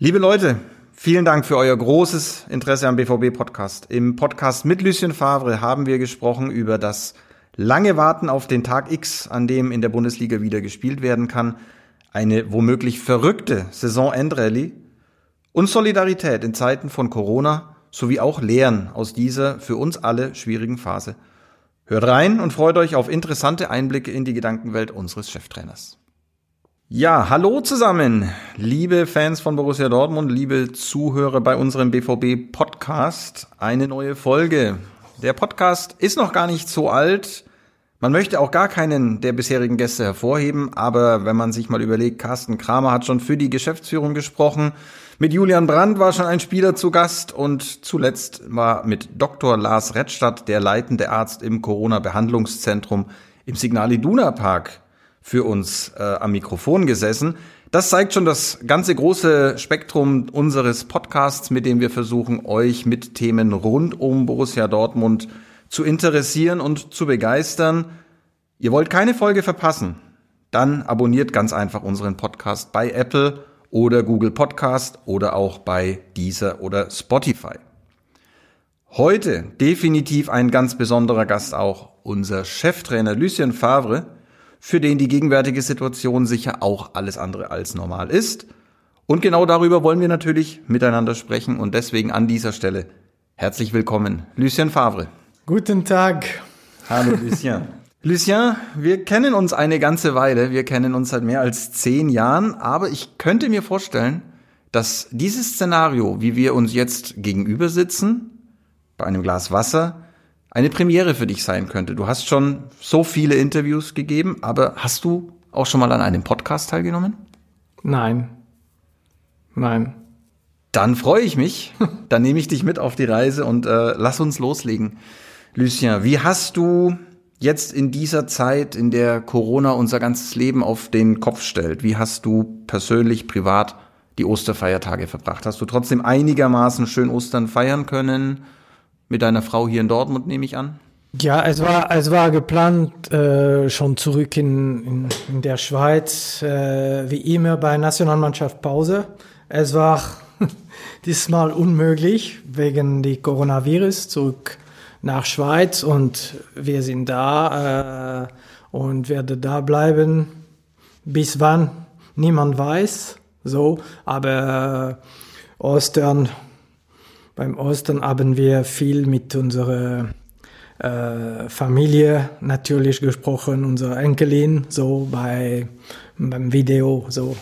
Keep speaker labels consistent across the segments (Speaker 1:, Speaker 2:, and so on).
Speaker 1: Liebe Leute, vielen Dank für euer großes Interesse am BVB-Podcast. Im Podcast mit Lucien Favre haben wir gesprochen über das lange Warten auf den Tag X, an dem in der Bundesliga wieder gespielt werden kann, eine womöglich verrückte Saisonendrallye und Solidarität in Zeiten von Corona sowie auch Lehren aus dieser für uns alle schwierigen Phase. Hört rein und freut euch auf interessante Einblicke in die Gedankenwelt unseres Cheftrainers. Ja, hallo zusammen, liebe Fans von Borussia Dortmund, liebe Zuhörer bei unserem BVB Podcast. Eine neue Folge. Der Podcast ist noch gar nicht so alt. Man möchte auch gar keinen der bisherigen Gäste hervorheben, aber wenn man sich mal überlegt, Carsten Kramer hat schon für die Geschäftsführung gesprochen, mit Julian Brandt war schon ein Spieler zu Gast und zuletzt war mit Dr. Lars Rettstadt, der leitende Arzt im Corona-Behandlungszentrum im Signal Iduna Park für uns äh, am Mikrofon gesessen. Das zeigt schon das ganze große Spektrum unseres Podcasts, mit dem wir versuchen, euch mit Themen rund um Borussia Dortmund zu interessieren und zu begeistern. Ihr wollt keine Folge verpassen? Dann abonniert ganz einfach unseren Podcast bei Apple oder Google Podcast oder auch bei Deezer oder Spotify. Heute definitiv ein ganz besonderer Gast auch unser Cheftrainer Lucien Favre, für den die gegenwärtige Situation sicher auch alles andere als normal ist. Und genau darüber wollen wir natürlich miteinander sprechen und deswegen an dieser Stelle herzlich willkommen, Lucien Favre.
Speaker 2: Guten Tag.
Speaker 1: Hallo Lucien. Lucien, wir kennen uns eine ganze Weile, wir kennen uns seit mehr als zehn Jahren, aber ich könnte mir vorstellen, dass dieses Szenario, wie wir uns jetzt gegenüber sitzen, bei einem Glas Wasser, eine Premiere für dich sein könnte. Du hast schon so viele Interviews gegeben, aber hast du auch schon mal an einem Podcast teilgenommen?
Speaker 2: Nein. Nein.
Speaker 1: Dann freue ich mich. Dann nehme ich dich mit auf die Reise und äh, lass uns loslegen. Lucien, wie hast du jetzt in dieser Zeit, in der Corona unser ganzes Leben auf den Kopf stellt, wie hast du persönlich, privat die Osterfeiertage verbracht? Hast du trotzdem einigermaßen schön Ostern feiern können? Mit deiner Frau hier in Dortmund, nehme ich an?
Speaker 2: Ja, es war, es war geplant, äh, schon zurück in, in, in der Schweiz, äh, wie immer bei Nationalmannschaft Pause. Es war diesmal unmöglich wegen die Coronavirus zurück nach Schweiz und wir sind da äh, und werde da bleiben. Bis wann? Niemand weiß. So, aber äh, Ostern beim Ostern haben wir viel mit unserer äh, Familie natürlich gesprochen, unsere Enkelin, so bei, beim Video, so.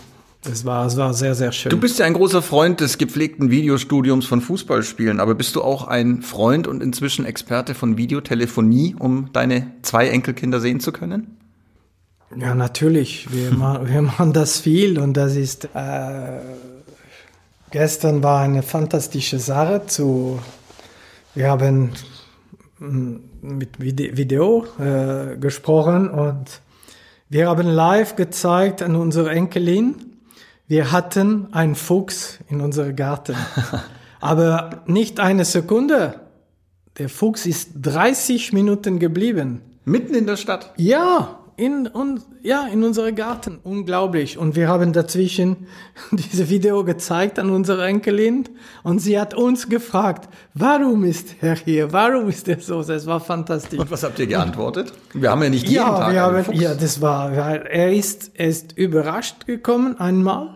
Speaker 2: Es war, es war sehr, sehr schön.
Speaker 1: Du bist ja ein großer Freund des gepflegten Videostudiums von Fußballspielen, aber bist du auch ein Freund und inzwischen Experte von Videotelefonie, um deine zwei Enkelkinder sehen zu können?
Speaker 2: Ja, natürlich. Wir, machen, wir machen das viel und das ist äh, Gestern war eine fantastische Sache. Zu, wir haben mm, mit Video äh, gesprochen und wir haben live gezeigt an unsere Enkelin, wir hatten einen Fuchs in unserem Garten. Aber nicht eine Sekunde. Der Fuchs ist 30 Minuten geblieben.
Speaker 1: Mitten in der Stadt?
Speaker 2: Ja, in, und, ja, in unserem Garten. Unglaublich. Und wir haben dazwischen diese Video gezeigt an unsere Enkelin und sie hat uns gefragt, warum ist er hier? Warum ist er so? Das war fantastisch.
Speaker 1: Und was habt ihr geantwortet? Wir haben ja nicht jeden ja,
Speaker 2: Tag wir haben, Ja, das war, er ist, er ist überrascht gekommen einmal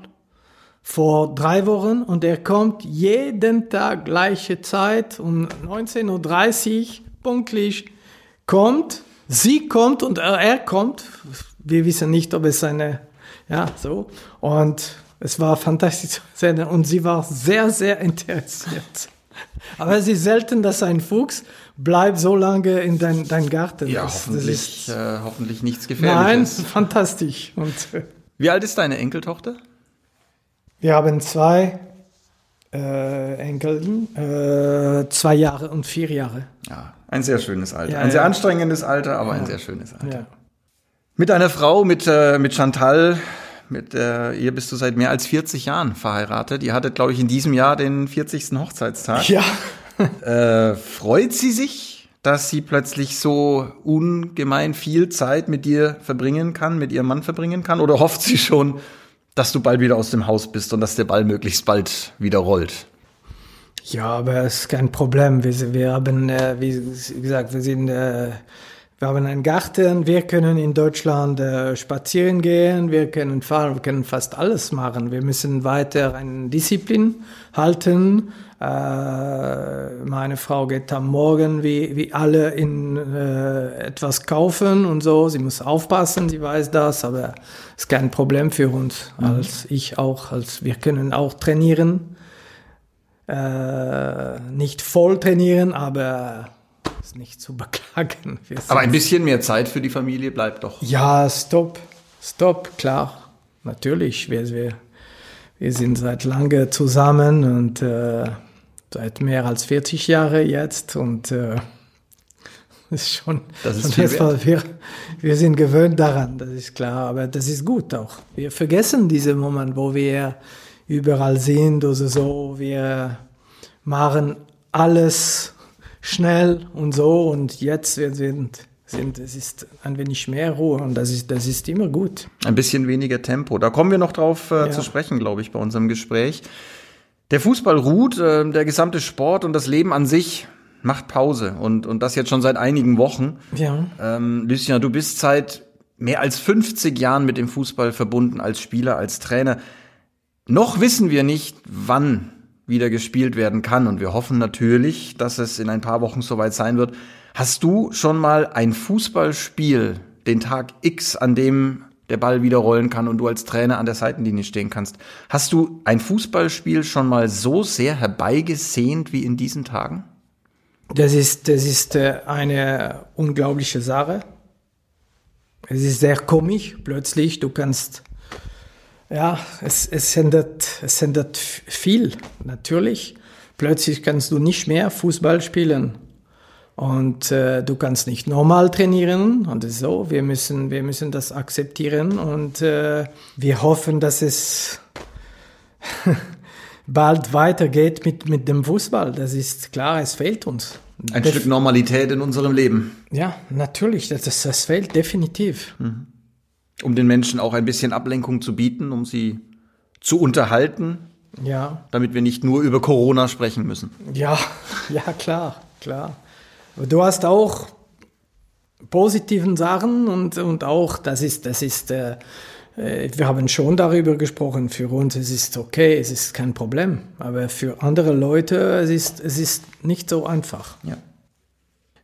Speaker 2: vor drei Wochen und er kommt jeden Tag gleiche Zeit um 19.30 Uhr pünktlich kommt Sie kommt und er kommt. Wir wissen nicht, ob es eine, ja, so. Und es war fantastisch zu sehen und sie war sehr, sehr interessiert. Aber es ist selten, dass ein Fuchs bleibt so lange in dein, dein Garten.
Speaker 1: Ja, das, hoffentlich, das ist, äh, hoffentlich nichts Gefährliches.
Speaker 2: Nein, fantastisch. Und,
Speaker 1: Wie alt ist deine Enkeltochter?
Speaker 2: Wir haben zwei äh, Enkeln, äh, zwei Jahre und vier Jahre.
Speaker 1: Ja, ein sehr schönes Alter. Ja, ein sehr anstrengendes Alter, aber ein sehr schönes Alter. Mit einer Frau, mit, äh, mit Chantal, mit äh, ihr bist du seit mehr als 40 Jahren verheiratet. Ihr hattet, glaube ich, in diesem Jahr den 40. Hochzeitstag.
Speaker 2: Ja.
Speaker 1: äh, freut sie sich, dass sie plötzlich so ungemein viel Zeit mit dir verbringen kann, mit ihrem Mann verbringen kann? Oder hofft sie schon, dass du bald wieder aus dem Haus bist und dass der Ball möglichst bald wieder rollt.
Speaker 2: Ja, aber es ist kein Problem. Wir, wir haben, äh, wie gesagt, wir sind, äh, wir haben einen Garten. Wir können in Deutschland äh, spazieren gehen. Wir können fahren. Wir können fast alles machen. Wir müssen weiter eine Disziplin halten. Äh, meine Frau geht am Morgen wie, wie alle in äh, etwas kaufen und so. Sie muss aufpassen. Sie weiß das, aber es ist kein Problem für uns. Mhm. Als ich auch, als wir können auch trainieren äh, nicht voll trainieren, aber ist nicht zu beklagen.
Speaker 1: Aber ein bisschen mehr Zeit für die Familie bleibt doch.
Speaker 2: Ja, stopp, stopp, klar, natürlich. Wir, wir, wir sind seit lange zusammen und äh, seit mehr als 40 Jahre jetzt und äh, ist schon,
Speaker 1: das ist schon
Speaker 2: viel wir, wir sind gewöhnt daran, das ist klar, aber das ist gut auch. Wir vergessen diesen Moment, wo wir überall sind oder so. Wir machen alles schnell und so und jetzt wir sind sind, es ist ein wenig mehr Ruhe und das ist, das ist immer gut.
Speaker 1: Ein bisschen weniger Tempo. Da kommen wir noch drauf äh, ja. zu sprechen, glaube ich, bei unserem Gespräch. Der Fußball ruht, äh, der gesamte Sport und das Leben an sich macht Pause und, und das jetzt schon seit einigen Wochen.
Speaker 2: Ja.
Speaker 1: Ähm, Lucien, du bist seit mehr als 50 Jahren mit dem Fußball verbunden als Spieler, als Trainer. Noch wissen wir nicht, wann wieder gespielt werden kann und wir hoffen natürlich, dass es in ein paar Wochen soweit sein wird. Hast du schon mal ein Fußballspiel, den Tag X, an dem der Ball wieder rollen kann und du als Trainer an der Seitenlinie stehen kannst. Hast du ein Fußballspiel schon mal so sehr herbeigesehnt wie in diesen Tagen?
Speaker 2: Das ist, das ist äh, eine unglaubliche Sache. Es ist sehr komisch, plötzlich, du kannst ja, es, es, ändert, es ändert viel, natürlich. Plötzlich kannst du nicht mehr Fußball spielen. Und äh, du kannst nicht normal trainieren und so. Wir müssen, wir müssen das akzeptieren und äh, wir hoffen, dass es bald weitergeht mit, mit dem Fußball. Das ist klar, es fehlt uns.
Speaker 1: Ein Def Stück Normalität in unserem Leben.
Speaker 2: Ja, natürlich, das, das fehlt definitiv. Mhm
Speaker 1: um den Menschen auch ein bisschen Ablenkung zu bieten, um sie zu unterhalten.
Speaker 2: Ja.
Speaker 1: Damit wir nicht nur über Corona sprechen müssen.
Speaker 2: Ja, ja, klar, klar. Aber du hast auch positiven Sachen und, und auch, das ist, das ist, äh, äh, wir haben schon darüber gesprochen, für uns es ist okay, es ist kein Problem. Aber für andere Leute es ist es ist nicht so einfach.
Speaker 1: Ja.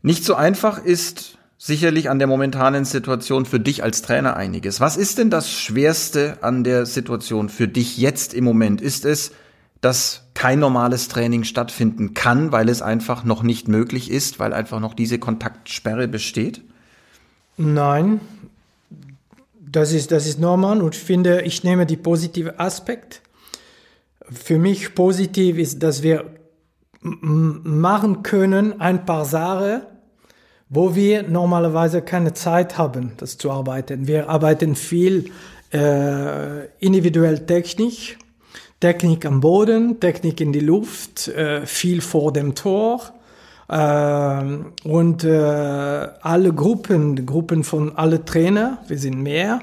Speaker 1: Nicht so einfach ist sicherlich an der momentanen Situation für dich als Trainer einiges. Was ist denn das Schwerste an der Situation für dich jetzt im Moment? Ist es, dass kein normales Training stattfinden kann, weil es einfach noch nicht möglich ist, weil einfach noch diese Kontaktsperre besteht?
Speaker 2: Nein, das ist, das ist normal und ich finde, ich nehme die positive Aspekt. Für mich positiv ist, dass wir machen können ein paar Sachen, wo wir normalerweise keine Zeit haben, das zu arbeiten. Wir arbeiten viel äh, individuell technisch, Technik am Boden, Technik in die Luft, äh, viel vor dem Tor. Äh, und alle Gruppen, Gruppen von alle Trainer, wir sind mehr,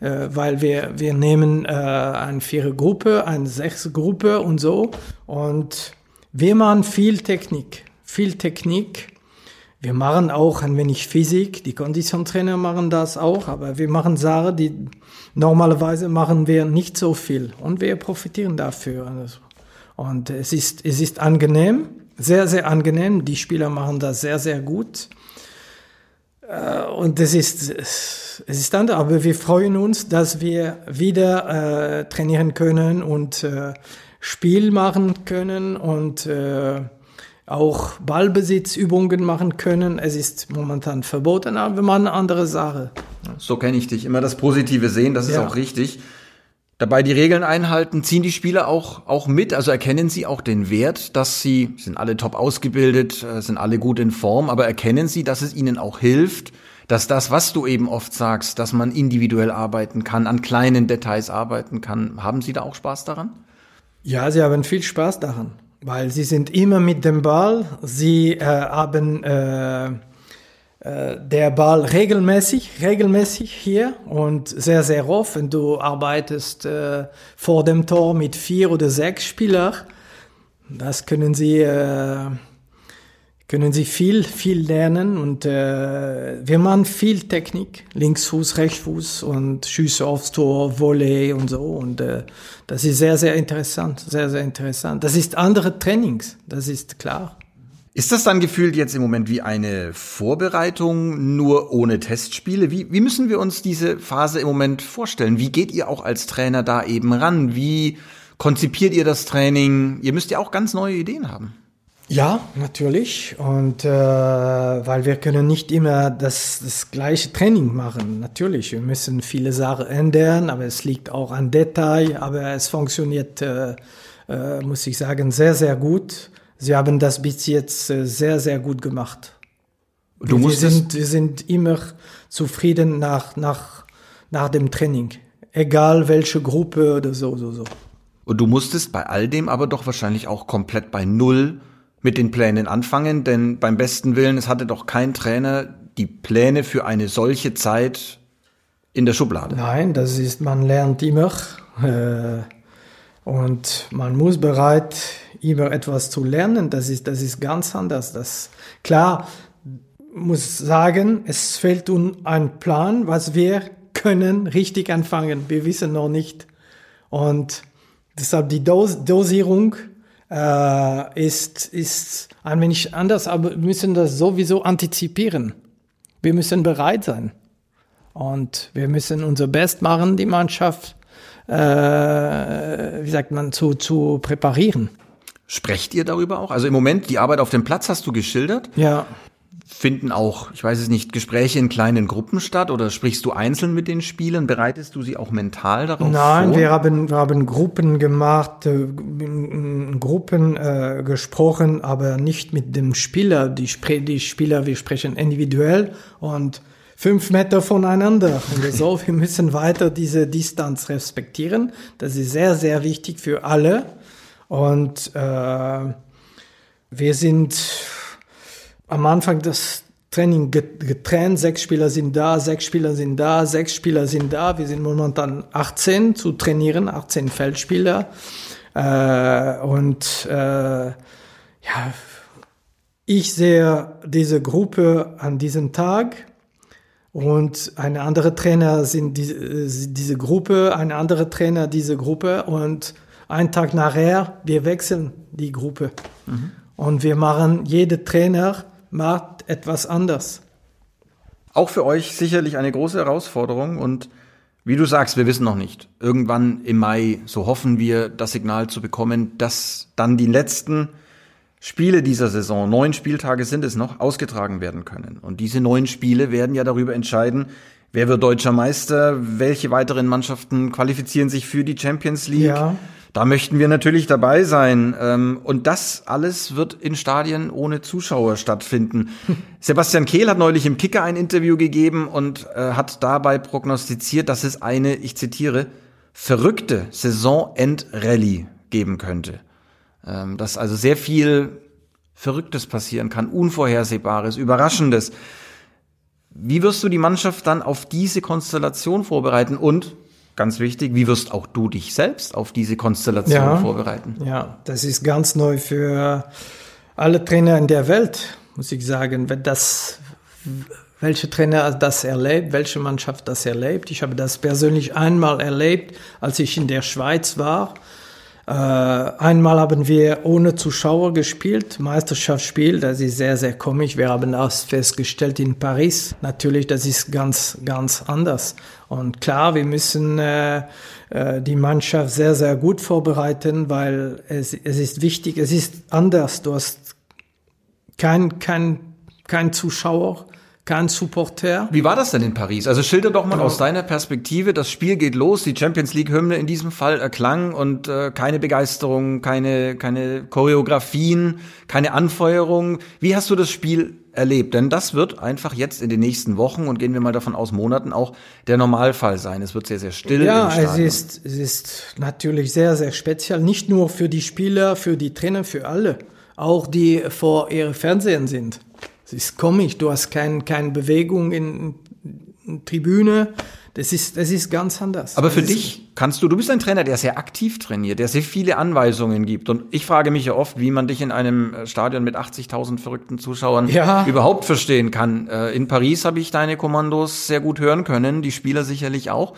Speaker 2: äh, weil wir, wir nehmen äh, eine vier Gruppe, eine sechs Gruppe und so. Und wir machen viel Technik, viel Technik wir machen auch ein wenig Physik, die Konditiontrainer machen das auch, aber wir machen Sachen, die normalerweise machen wir nicht so viel und wir profitieren dafür. Und es ist, es ist angenehm, sehr, sehr angenehm. Die Spieler machen das sehr, sehr gut. Äh, und es ist, es ist anders, aber wir freuen uns, dass wir wieder äh, trainieren können und äh, Spiel machen können und äh, auch Ballbesitzübungen machen können. Es ist momentan verboten, aber machen eine andere Sache.
Speaker 1: So kenne ich dich. Immer das Positive sehen, das ist ja. auch richtig. Dabei die Regeln einhalten, ziehen die Spieler auch, auch mit? Also erkennen sie auch den Wert, dass sie, sind alle top ausgebildet, äh, sind alle gut in Form, aber erkennen sie, dass es ihnen auch hilft, dass das, was du eben oft sagst, dass man individuell arbeiten kann, an kleinen Details arbeiten kann. Haben sie da auch Spaß daran?
Speaker 2: Ja, sie haben viel Spaß daran. Weil sie sind immer mit dem Ball, sie äh, haben äh, äh, der Ball regelmäßig, regelmäßig hier und sehr, sehr oft, wenn du arbeitest äh, vor dem Tor mit vier oder sechs Spielern, das können sie, äh, können sie viel, viel lernen und äh, wir machen viel Technik, Linksfuß, Rechtsfuß und Schüsse aufs Tor, Volley und so und äh, das ist sehr, sehr interessant, sehr, sehr interessant. Das ist andere Trainings, das ist klar.
Speaker 1: Ist das dann gefühlt jetzt im Moment wie eine Vorbereitung, nur ohne Testspiele? Wie, wie müssen wir uns diese Phase im Moment vorstellen? Wie geht ihr auch als Trainer da eben ran? Wie konzipiert ihr das Training? Ihr müsst ja auch ganz neue Ideen haben.
Speaker 2: Ja, natürlich. Und äh, weil wir können nicht immer das, das gleiche Training machen. Natürlich, wir müssen viele Sachen ändern, aber es liegt auch an Detail. Aber es funktioniert, äh, äh, muss ich sagen, sehr, sehr gut. Sie haben das bis jetzt äh, sehr, sehr gut gemacht. Du wir, sind, wir sind immer zufrieden nach, nach, nach dem Training. Egal welche Gruppe oder so, so, so.
Speaker 1: Und du musstest bei all dem aber doch wahrscheinlich auch komplett bei Null mit den Plänen anfangen, denn beim besten Willen, es hatte doch kein Trainer die Pläne für eine solche Zeit in der Schublade.
Speaker 2: Nein, das ist, man lernt immer äh, und man muss bereit immer etwas zu lernen. Das ist, das ist ganz anders. Das klar muss sagen, es fehlt uns ein Plan, was wir können richtig anfangen. Wir wissen noch nicht und deshalb die Dos Dosierung äh, ist, ist ein wenig anders, aber wir müssen das sowieso antizipieren. Wir müssen bereit sein. Und wir müssen unser Best machen, die Mannschaft, äh, wie sagt man, zu, zu präparieren.
Speaker 1: Sprecht ihr darüber auch? Also im Moment, die Arbeit auf dem Platz hast du geschildert.
Speaker 2: Ja
Speaker 1: finden auch, ich weiß es nicht, Gespräche in kleinen Gruppen statt oder sprichst du einzeln mit den Spielern? Bereitest du sie auch mental darauf
Speaker 2: Nein,
Speaker 1: vor?
Speaker 2: wir haben, wir haben Gruppen gemacht, äh, Gruppen äh, gesprochen, aber nicht mit dem Spieler. Die, die Spieler, wir sprechen individuell und fünf Meter voneinander. Und so, wir müssen weiter diese Distanz respektieren. Das ist sehr, sehr wichtig für alle. Und äh, wir sind am Anfang das Training getrennt. Sechs Spieler sind da, sechs Spieler sind da, sechs Spieler sind da. Wir sind momentan 18 zu trainieren, 18 Feldspieler. Äh, und äh, ja, ich sehe diese Gruppe an diesem Tag und eine andere Trainer sind die, diese Gruppe, eine andere Trainer diese Gruppe und einen Tag nachher, wir wechseln die Gruppe. Mhm. Und wir machen, jede Trainer macht etwas anders.
Speaker 1: Auch für euch sicherlich eine große Herausforderung und wie du sagst, wir wissen noch nicht. Irgendwann im Mai, so hoffen wir, das Signal zu bekommen, dass dann die letzten Spiele dieser Saison, neun Spieltage sind es noch, ausgetragen werden können. Und diese neun Spiele werden ja darüber entscheiden, wer wird deutscher Meister, welche weiteren Mannschaften qualifizieren sich für die Champions League. Ja. Da möchten wir natürlich dabei sein. Ähm, und das alles wird in Stadien ohne Zuschauer stattfinden. Sebastian Kehl hat neulich im Kicker ein Interview gegeben und äh, hat dabei prognostiziert, dass es eine, ich zitiere, verrückte Saisonend-Rallye geben könnte. Ähm, dass also sehr viel Verrücktes passieren kann, Unvorhersehbares, Überraschendes. Wie wirst du die Mannschaft dann auf diese Konstellation vorbereiten? Und ganz wichtig, wie wirst auch du dich selbst auf diese Konstellation ja, vorbereiten?
Speaker 2: Ja, das ist ganz neu für alle Trainer in der Welt, muss ich sagen. Wenn das, welche Trainer das erlebt, welche Mannschaft das erlebt. Ich habe das persönlich einmal erlebt, als ich in der Schweiz war. Äh, einmal haben wir ohne Zuschauer gespielt, Meisterschaftsspiel, das ist sehr, sehr komisch. Wir haben das festgestellt in Paris. Natürlich, das ist ganz, ganz anders. Und klar, wir müssen äh, äh, die Mannschaft sehr, sehr gut vorbereiten, weil es, es ist wichtig, es ist anders. Du hast kein, kein, kein Zuschauer, kein Supporter.
Speaker 1: Wie war das denn in Paris? Also schilder doch mal genau. aus deiner Perspektive, das Spiel geht los, die Champions League Hymne in diesem Fall erklang und äh, keine Begeisterung, keine keine Choreografien, keine Anfeuerung. Wie hast du das Spiel erlebt. Denn das wird einfach jetzt in den nächsten Wochen und gehen wir mal davon aus Monaten auch der Normalfall sein. Es wird sehr, sehr still.
Speaker 2: Ja, es ist, es ist natürlich sehr, sehr speziell. Nicht nur für die Spieler, für die Trainer, für alle. Auch die vor ihrem Fernsehen sind. Es ist komisch, du hast kein, keine Bewegung in, in Tribüne. Das ist, das ist ganz anders.
Speaker 1: Aber für
Speaker 2: das
Speaker 1: dich kannst du, du bist ein Trainer, der sehr aktiv trainiert, der sehr viele Anweisungen gibt. Und ich frage mich ja oft, wie man dich in einem äh, Stadion mit 80.000 verrückten Zuschauern
Speaker 2: Ja.
Speaker 1: überhaupt verstehen kann. Äh, In Paris habe ich deine Kommandos sehr gut hören können, die Spieler sicherlich auch.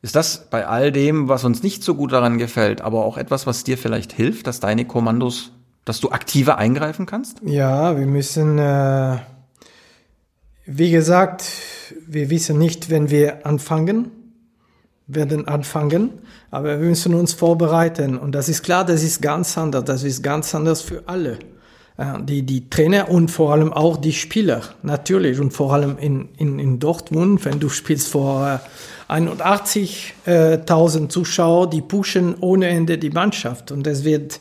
Speaker 1: Ist das bei all dem, was uns nicht so gut daran gefällt, aber auch etwas, was dir vielleicht hilft, dass deine Kommandos, dass du aktiver eingreifen kannst?
Speaker 2: Ja, wir müssen, äh, wie gesagt, wir wissen nicht, wenn wir anfangen, werden anfangen, aber wir müssen uns vorbereiten. Und das ist klar, das ist ganz anders. Das ist ganz anders für alle. Äh, Die, die Trainer und vor allem auch die Spieler, natürlich. Und vor allem in, in, in Dortmund, wenn du spielst vor äh, 81.000 Zuschauer, die pushen ohne Ende die Mannschaft. Und es wird,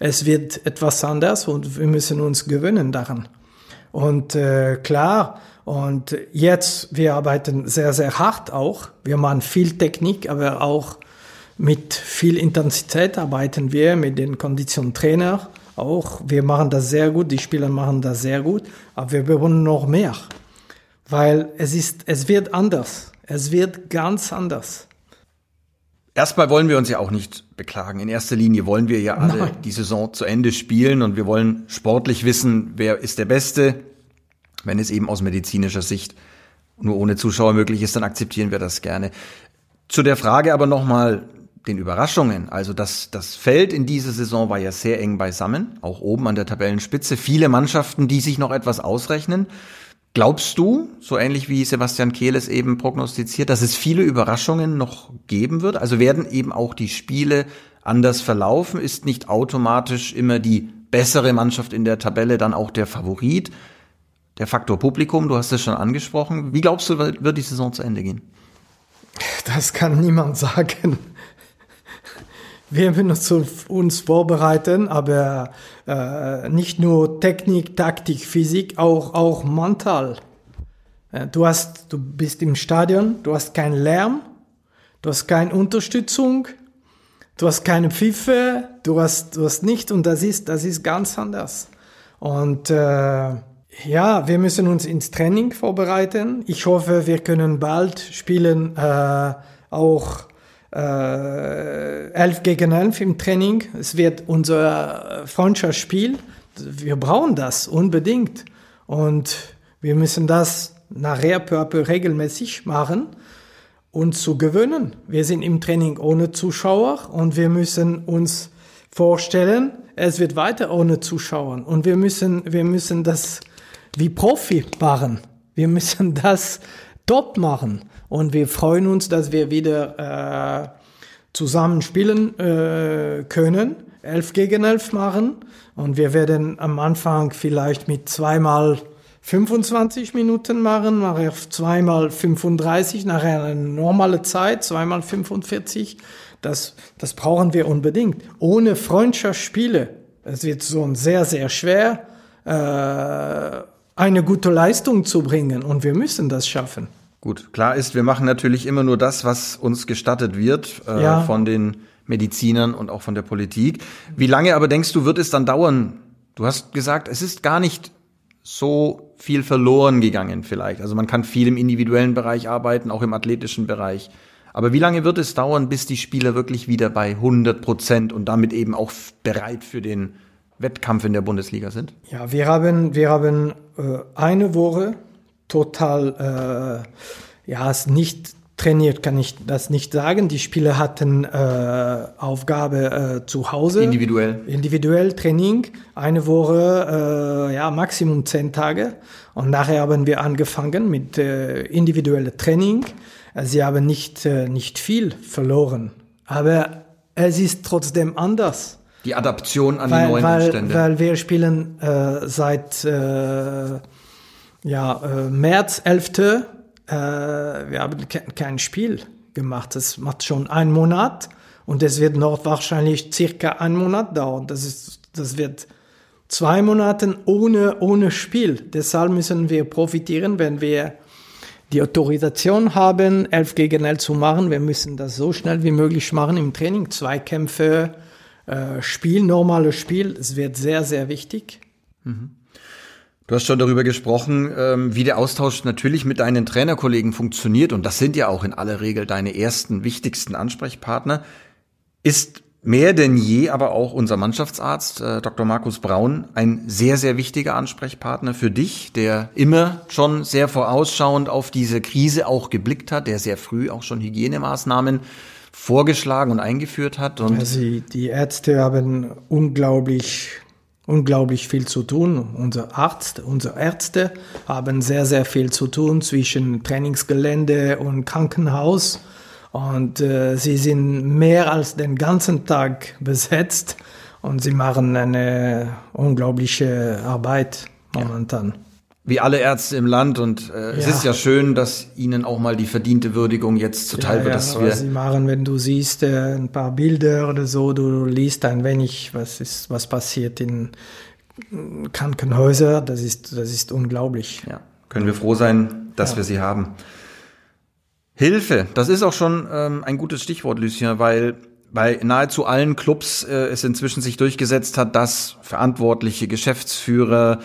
Speaker 2: es wird etwas anders und wir müssen uns gewöhnen daran. Und äh, klar, und jetzt, wir arbeiten sehr, sehr hart auch. Wir machen viel Technik, aber auch mit viel Intensität arbeiten wir mit den Konditiontrainer auch. Wir machen das sehr gut, die Spieler machen das sehr gut, aber wir brauchen noch mehr, weil es ist, es wird anders. Es wird ganz anders.
Speaker 1: Erstmal wollen wir uns ja auch nicht beklagen. In erster Linie wollen wir ja alle
Speaker 2: Nein.
Speaker 1: die Saison zu Ende spielen und wir wollen sportlich wissen, wer ist der Beste. Wenn es eben aus medizinischer Sicht nur ohne Zuschauer möglich ist, dann akzeptieren wir das gerne. Zu der Frage aber nochmal den Überraschungen. Also das, das Feld in dieser Saison war ja sehr eng beisammen, auch oben an der Tabellenspitze. Viele Mannschaften, die sich noch etwas ausrechnen. Glaubst du, so ähnlich wie Sebastian Kehl es eben prognostiziert, dass es viele Überraschungen noch geben wird? Also werden eben auch die Spiele anders verlaufen? Ist nicht automatisch immer die bessere Mannschaft in der Tabelle dann auch der Favorit? Der Faktor Publikum, du hast es schon angesprochen. Wie glaubst du, wird die Saison zu Ende gehen?
Speaker 2: Das kann niemand sagen. Wir müssen uns vorbereiten, aber äh, nicht nur Technik, Taktik, Physik, auch, auch mental. Äh, Du, hast, du bist im Stadion, du hast keinen Lärm, du hast keine Unterstützung, du hast keine Pfiffe, du hast, du hast nicht und das ist, das ist ganz anders. Und äh, ja, wir müssen uns ins Training vorbereiten. Ich hoffe, wir können bald spielen, äh, auch äh, 11 gegen 11 im Training. Es wird unser Freundschaftsspiel. Wir brauchen das unbedingt. Und wir müssen das nachher peu à peu regelmäßig machen und zu gewöhnen. Wir sind im Training ohne Zuschauer und wir müssen uns vorstellen, es wird weiter ohne Zuschauer und wir müssen, wir müssen das wie Profi machen. Wir müssen das top machen und wir freuen uns, dass wir wieder äh, zusammen spielen äh, können, elf gegen elf machen und wir werden am Anfang vielleicht mit zweimal 25 Minuten machen, nachher zweimal 35, nachher eine normale Zeit, zweimal 45. Das, das brauchen wir unbedingt. Ohne Freundschaftsspiele, es wird so sehr, sehr schwer, äh, eine gute Leistung zu bringen und wir müssen das schaffen.
Speaker 1: Gut, klar ist, wir machen natürlich immer nur das, was uns gestattet wird äh,
Speaker 2: Ja.
Speaker 1: von den Medizinern und auch von der Politik. Wie lange aber denkst du, wird es dann dauern? Du hast gesagt, es ist gar nicht so viel verloren gegangen vielleicht. Also man kann viel im individuellen Bereich arbeiten, auch im athletischen Bereich. Aber wie lange wird es dauern, bis die Spieler wirklich wieder bei 100 Prozent und damit eben auch bereit für den Wettkampf in der Bundesliga sind?
Speaker 2: Ja, wir haben, wir haben äh, eine Woche total, äh, ja, es nicht trainiert, kann ich das nicht sagen. Die Spieler hatten äh, Aufgabe äh, zu Hause.
Speaker 1: Individuell.
Speaker 2: Individuell Training, eine Woche, äh, ja, Maximum zehn Tage. Und nachher haben wir angefangen mit äh, individuellem Training. Äh, Sie haben nicht, äh, nicht viel verloren. Aber es ist trotzdem anders
Speaker 1: Die Adaption an die
Speaker 2: weil,
Speaker 1: neuen
Speaker 2: weil,
Speaker 1: Umstände.
Speaker 2: weil wir spielen äh, seit äh, ja, äh, März 11. Äh, wir haben ke kein Spiel gemacht. Das macht schon einen Monat und es wird noch wahrscheinlich circa einen Monat dauern. Das, ist, das wird zwei Monate ohne, ohne Spiel. Deshalb müssen wir profitieren, wenn wir die Autorisation haben, 11 gegen 11 zu machen. Wir müssen das so schnell wie möglich machen im Training. Zweikämpfe, äh, Spiel, normales Spiel. Es wird sehr, sehr wichtig.
Speaker 1: Du Du hast schon darüber gesprochen, ähm, wie der Austausch natürlich mit deinen Trainerkollegen funktioniert. Und das sind ja auch in aller Regel deine ersten, wichtigsten Ansprechpartner. Ist mehr denn je aber auch unser Mannschaftsarzt, äh, Dr. Markus Braun, ein sehr, sehr wichtiger Ansprechpartner für dich, der immer schon sehr vorausschauend auf diese Krise auch geblickt hat, der sehr früh auch schon Hygienemaßnahmen vorgeschlagen und eingeführt hat. Und
Speaker 2: also die Ärzte haben unglaublich unglaublich viel zu tun. Unser Arzt, unsere Ärzte haben sehr, sehr viel zu tun zwischen Trainingsgelände und Krankenhaus. Und äh, sie sind mehr als den ganzen Tag besetzt und sie machen eine unglaubliche Arbeit momentan. Ja
Speaker 1: wie alle Ärzte im Land und äh, ja. es ist ja schön, dass ihnen auch mal die verdiente Würdigung jetzt zuteil ja, wird, dass
Speaker 2: ja, wir sie machen, wenn du siehst äh, ein paar Bilder oder so, du liest ein wenig, was ist was passiert in Krankenhäusern, das ist das ist unglaublich.
Speaker 1: Ja, können wir froh sein, dass wir sie haben. Hilfe, das ist auch schon ähm, ein gutes Stichwort, Lucien, weil bei nahezu allen Clubs äh, es inzwischen sich durchgesetzt hat, dass verantwortliche Geschäftsführer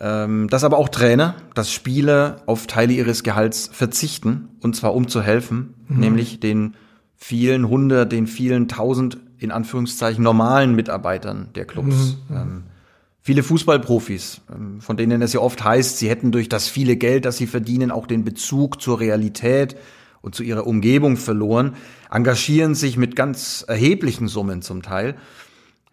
Speaker 1: dass aber auch Trainer, dass Spieler auf Teile ihres Gehalts verzichten, und zwar um zu helfen, mhm. nämlich den vielen hundert, den vielen tausend, in Anführungszeichen, normalen Mitarbeitern der Clubs. Mhm. Ähm, viele Fußballprofis, ähm, von denen es ja oft heißt, sie hätten durch das viele Geld, das sie verdienen, auch den Bezug zur Realität und zu ihrer Umgebung verloren, engagieren sich mit ganz erheblichen Summen zum Teil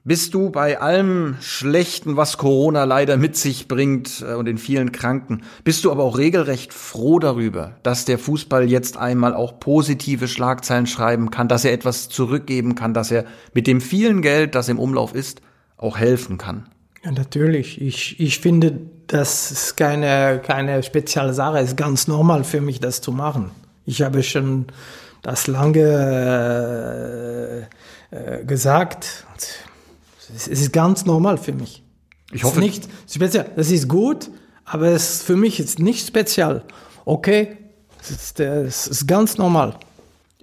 Speaker 1: bist du bei allem Schlechten, was Corona leider mit sich bringt äh, und den vielen Kranken, bist du aber auch regelrecht froh darüber, dass der Fußball jetzt einmal auch positive Schlagzeilen schreiben kann, dass er etwas zurückgeben kann, dass er mit dem vielen Geld, das im Umlauf ist, auch helfen kann?
Speaker 2: Ja, natürlich. Ich, ich finde, das ist keine, keine spezielle Sache. Es ist ganz normal für mich, das zu machen. Ich habe schon das lange äh, äh, gesagt es ist ganz normal für mich. Ich hoffe. Es ist nicht speziell. Das ist gut, aber es für mich ist nicht speziell. Okay, es ist, es ist ganz normal.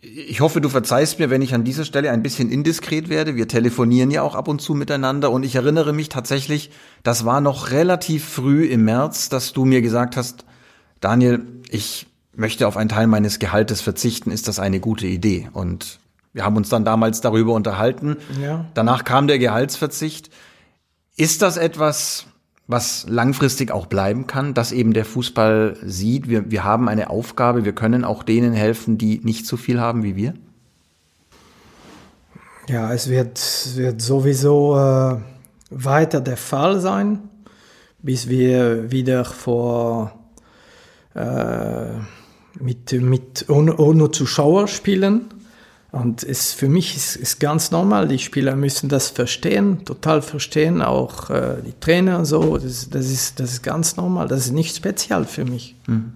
Speaker 1: Ich hoffe, du verzeihst mir, wenn ich an dieser Stelle ein bisschen indiskret werde. Wir telefonieren ja auch ab und zu miteinander und ich erinnere mich tatsächlich, das war noch relativ früh im März, dass du mir gesagt hast, Daniel, ich möchte auf einen Teil meines Gehaltes verzichten. Ist das eine gute Idee? Und wir haben uns dann damals darüber unterhalten. Ja. Danach kam der Gehaltsverzicht. Ist das etwas, was langfristig auch bleiben kann, dass eben der Fußball sieht, wir, wir haben eine Aufgabe, wir können auch denen helfen, die nicht so viel haben wie wir?
Speaker 2: Ja, es wird, wird sowieso äh, weiter der Fall sein, bis wir wieder vor äh, mit, mit ohne, ohne Zuschauer spielen. Und es, für mich ist, ist ganz normal, die Spieler müssen das verstehen, total verstehen, auch äh, die Trainer und so. Das, das, ist, das ist ganz normal, das ist nicht speziell für mich. Hm.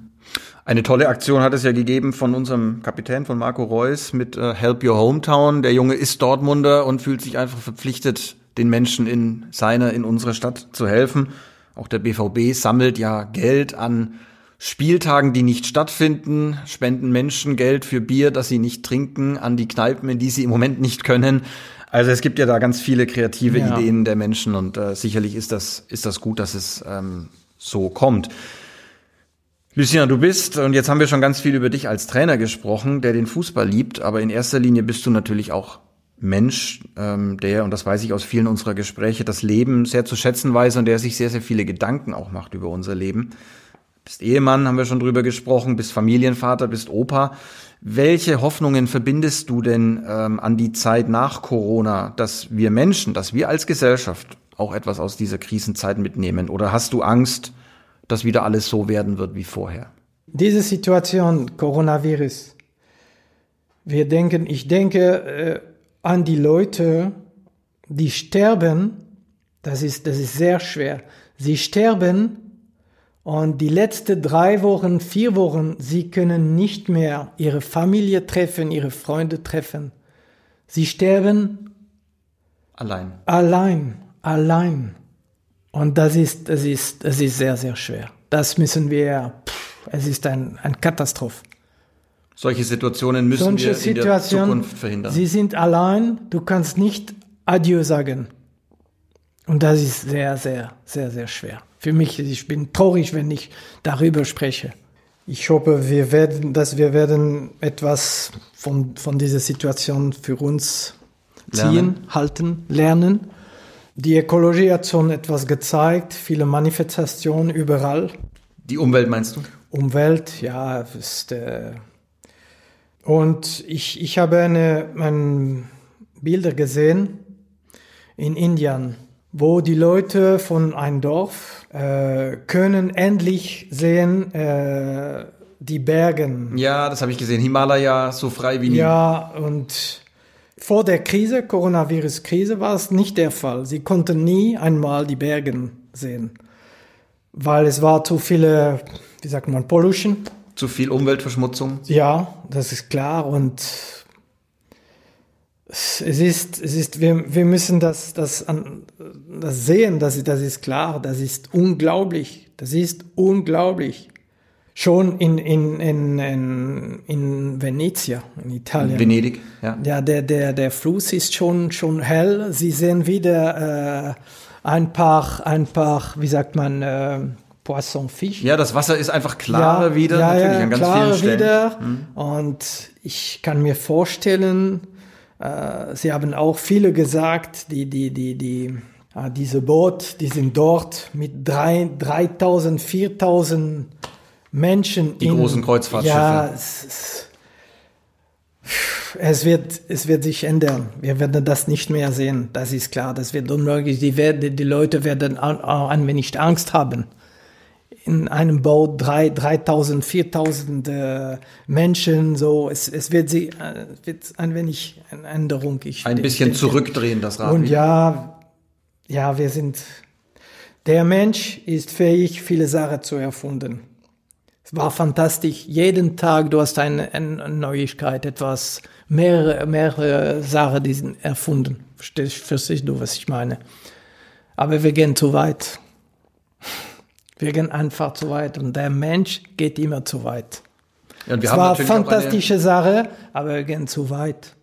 Speaker 1: Eine tolle Aktion hat es ja gegeben von unserem Kapitän, von Marco Reus mit äh, Help Your Hometown. Der Junge ist Dortmunder und fühlt sich einfach verpflichtet, den Menschen in seiner, in unserer Stadt zu helfen. Auch der BVB sammelt ja Geld an Spieltagen, die nicht stattfinden, spenden Menschen Geld für Bier, das sie nicht trinken, an die Kneipen, in die sie im Moment nicht können. Also es gibt ja da ganz viele kreative ja. Ideen der Menschen und äh, sicherlich ist das, ist das gut, dass es ähm, so kommt. Lucien, du bist, und jetzt haben wir schon ganz viel über dich als Trainer gesprochen, der den Fußball liebt, aber in erster Linie bist du natürlich auch Mensch, ähm, der, und das weiß ich aus vielen unserer Gespräche, das Leben sehr zu schätzen weiß und der sich sehr, sehr viele Gedanken auch macht über unser Leben bist Ehemann, haben wir schon drüber gesprochen, bist Familienvater, bist Opa. Welche Hoffnungen verbindest du denn ähm, an die Zeit nach Corona, dass wir Menschen, dass wir als Gesellschaft auch etwas aus dieser Krisenzeit mitnehmen? Oder hast du Angst, dass wieder alles so werden wird wie vorher?
Speaker 2: Diese Situation, Coronavirus, wir denken, ich denke äh, an die Leute, die sterben, das ist, das ist sehr schwer. Sie sterben, und die letzten drei Wochen, vier Wochen, sie können nicht mehr ihre Familie treffen, ihre Freunde treffen. Sie sterben
Speaker 1: allein.
Speaker 2: Allein, allein. Und das ist, das ist, das ist sehr, sehr schwer. Das müssen wir, pff, es ist ein, ein Katastrophe.
Speaker 1: Solche Situationen müssen Solche wir in der Zukunft verhindern.
Speaker 2: Sie sind allein, du kannst nicht Adieu sagen. Und das ist sehr, sehr, sehr, sehr schwer. Für mich, ich bin traurig, wenn ich darüber spreche. Ich hoffe, wir werden, dass wir werden etwas von, von dieser Situation für uns ziehen, lernen. halten, lernen. Die Ökologie hat schon etwas gezeigt, viele Manifestationen überall.
Speaker 1: Die Umwelt meinst du?
Speaker 2: Umwelt, ja, ist, äh und ich, ich habe eine, eine Bilder gesehen in Indien, wo die Leute von einem Dorf äh, können endlich sehen äh, die Bergen.
Speaker 1: Ja, das habe ich gesehen. Himalaya so frei wie nie.
Speaker 2: Ja, und vor der Krise, Coronavirus-Krise, war es nicht der Fall. Sie konnten nie einmal die Bergen sehen, weil es war zu viele, wie sagt man, Pollution.
Speaker 1: Zu viel Umweltverschmutzung.
Speaker 2: Ja, das ist klar und es ist, es ist, wir, wir müssen das, das, das sehen, das, das ist klar, das ist unglaublich, das ist unglaublich. Schon in, in, in, in, in Venezia, in Italien.
Speaker 1: Venedig, ja.
Speaker 2: Ja, der, der, der Fluss ist schon, schon hell. Sie sehen wieder äh, ein paar, ein paar, wie sagt man, äh, Poisson, Fisch.
Speaker 1: Ja, das Wasser ist einfach klarer
Speaker 2: ja,
Speaker 1: wieder,
Speaker 2: ja,
Speaker 1: natürlich
Speaker 2: ja,
Speaker 1: an ganz vielen Stellen.
Speaker 2: wieder. Hm. Und ich kann mir vorstellen, äh, Sie haben auch viele gesagt, die, die, die, die, äh, diese Boot, die sind dort mit drei, 3000, 4000 Menschen.
Speaker 1: Die in, großen Kreuzfahrtschiffe.
Speaker 2: Ja, es, es, wird, es wird sich ändern. Wir werden das nicht mehr sehen. Das ist klar. Das wird unmöglich. Die, werden, die Leute werden auch ein wenig Angst haben in einem Boot drei, 3000, 4000 äh, Menschen, so, es, es wird, sie, äh, wird ein wenig eine Änderung.
Speaker 1: Ich ein bisschen denke. zurückdrehen, das Rad.
Speaker 2: Und ja, ja, wir sind, der Mensch ist fähig, viele Sachen zu erfunden. Es war fantastisch. Jeden Tag, du hast eine, eine Neuigkeit, etwas, mehrere, mehrere Sachen, die sind erfunden. Verstehst, verstehst du, was ich meine? Aber wir gehen zu weit. Wir gehen einfach zu weit und der Mensch geht immer zu weit. Ja, und wir es haben war eine fantastische Sache, aber wir gehen zu weit.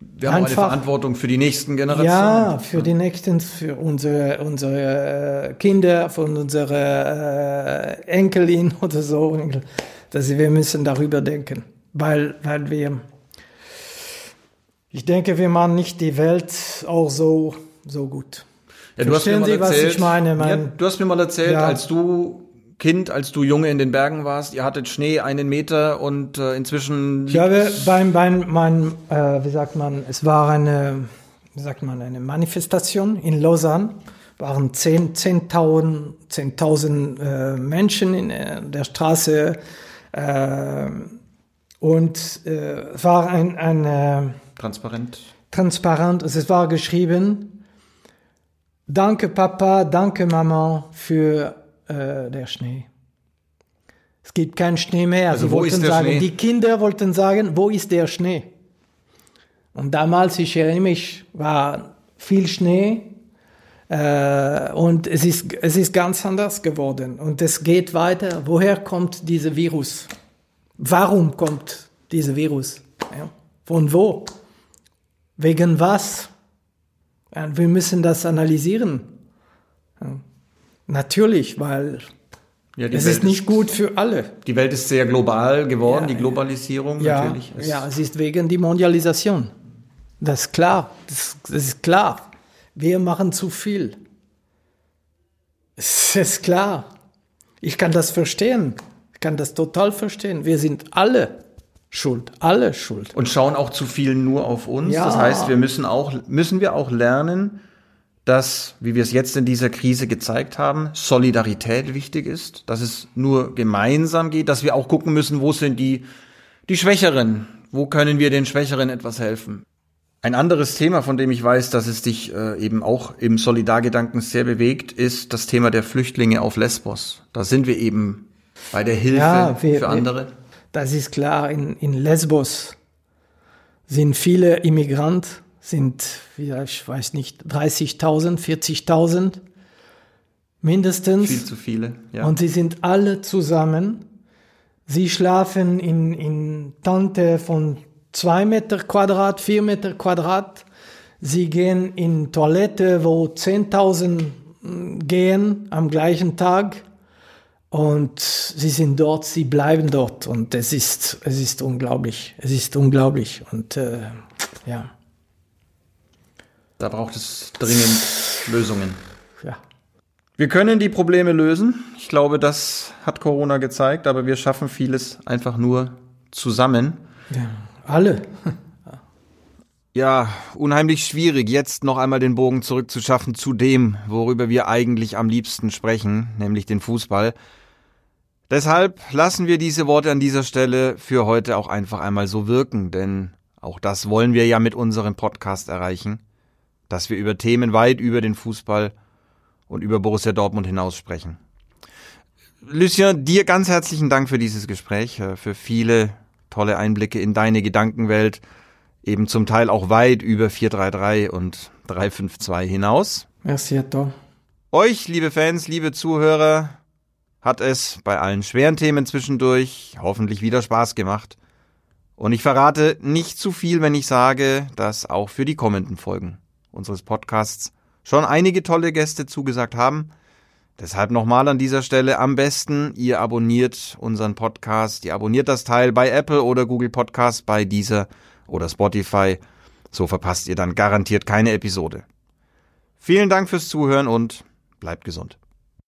Speaker 1: Wir haben einfach, eine Verantwortung für die nächsten Generationen.
Speaker 2: Ja, für die nächsten, für unsere, unsere äh, Kinder, von unsere äh, Enkelin oder so. Dass wir müssen darüber denken, weil, weil wir, ich denke, wir machen nicht die Welt auch so, so gut.
Speaker 1: Ja, du Verstehen hast mir mal Sie, erzählt, was ich meine? Mein, ja, du hast mir mal erzählt, ja. als du Kind, als du Junge in den Bergen warst, ihr hattet Schnee einen Meter und äh, inzwischen.
Speaker 2: Ich habe beim, beim mein, äh, wie sagt man, es war eine, wie sagt man, eine Manifestation in Lausanne. Waren 10.000 10 10 äh, Menschen in äh, der Straße äh, und äh, war ein, ein
Speaker 1: transparent.
Speaker 2: Transparent. Also es war geschrieben Danke Papa, danke Mama für äh, der Schnee. Es gibt keinen Schnee mehr.
Speaker 1: Also Sie wo ist der
Speaker 2: sagen,
Speaker 1: Schnee?
Speaker 2: Die Kinder wollten sagen, wo ist der Schnee? Und damals, ich erinnere mich, war viel Schnee äh, und es ist, es ist ganz anders geworden. Und es geht weiter. Woher kommt dieser Virus? Warum kommt dieser Virus? Ja. Von wo? Wegen was? Wir müssen das analysieren. Natürlich, weil ja, es Welt ist nicht gut für alle.
Speaker 1: Die Welt ist sehr global geworden, ja, die Globalisierung
Speaker 2: ja,
Speaker 1: natürlich.
Speaker 2: Ist ja, es ist wegen der Mondialisation. Das ist klar, das, das ist klar. Wir machen zu viel. Es ist klar. Ich kann das verstehen. Ich kann das total verstehen. Wir sind alle schuld, alle schuld.
Speaker 1: Und schauen auch zu viel nur auf uns. Ja. Das heißt, wir müssen auch, müssen wir auch lernen, dass, wie wir es jetzt in dieser Krise gezeigt haben, Solidarität wichtig ist, dass es nur gemeinsam geht, dass wir auch gucken müssen, wo sind die, die Schwächeren, wo können wir den Schwächeren etwas helfen. Ein anderes Thema, von dem ich weiß, dass es dich äh, eben auch im Solidargedanken sehr bewegt, ist das Thema der Flüchtlinge auf Lesbos. Da sind wir eben bei der Hilfe ja, wir, für andere.
Speaker 2: Wir, das ist klar, in, in Lesbos sind viele Immigranten, sind, ich weiß nicht, 30.000, 40.000 mindestens.
Speaker 1: Viel zu viele,
Speaker 2: ja. Und sie sind alle zusammen. Sie schlafen in, in Tante von zwei Meter Quadrat, vier Meter Quadrat. Sie gehen in Toilette, wo 10.000 gehen am gleichen Tag und sie sind dort, sie bleiben dort und es ist, es ist unglaublich, es ist unglaublich und äh, ja.
Speaker 1: Da braucht es dringend Lösungen.
Speaker 2: Ja.
Speaker 1: Wir können die Probleme lösen. Ich glaube, das hat Corona gezeigt, aber wir schaffen vieles einfach nur zusammen.
Speaker 2: ja. Alle.
Speaker 1: Ja, unheimlich schwierig, jetzt noch einmal den Bogen zurückzuschaffen zu dem, worüber wir eigentlich am liebsten sprechen, nämlich den Fußball. Deshalb lassen wir diese Worte an dieser Stelle für heute auch einfach einmal so wirken, denn auch das wollen wir ja mit unserem Podcast erreichen, dass wir über Themen weit über den Fußball und über Borussia Dortmund hinaus sprechen. Lucien, dir ganz herzlichen Dank für dieses Gespräch, äh, für viele tolle Einblicke in deine Gedankenwelt, eben zum Teil auch weit über 433 und 352 hinaus.
Speaker 2: Merci à toi.
Speaker 1: Euch, liebe Fans, liebe Zuhörer, hat es bei allen schweren Themen zwischendurch hoffentlich wieder Spaß gemacht. Und ich verrate nicht zu viel, wenn ich sage, dass auch für die kommenden Folgen unseres Podcasts schon einige tolle Gäste zugesagt haben. Deshalb nochmal an dieser Stelle am besten, ihr abonniert unseren Podcast, ihr abonniert das Teil bei Apple oder Google Podcast, bei dieser oder Spotify. So verpasst ihr dann garantiert keine Episode. Vielen Dank fürs Zuhören und bleibt gesund.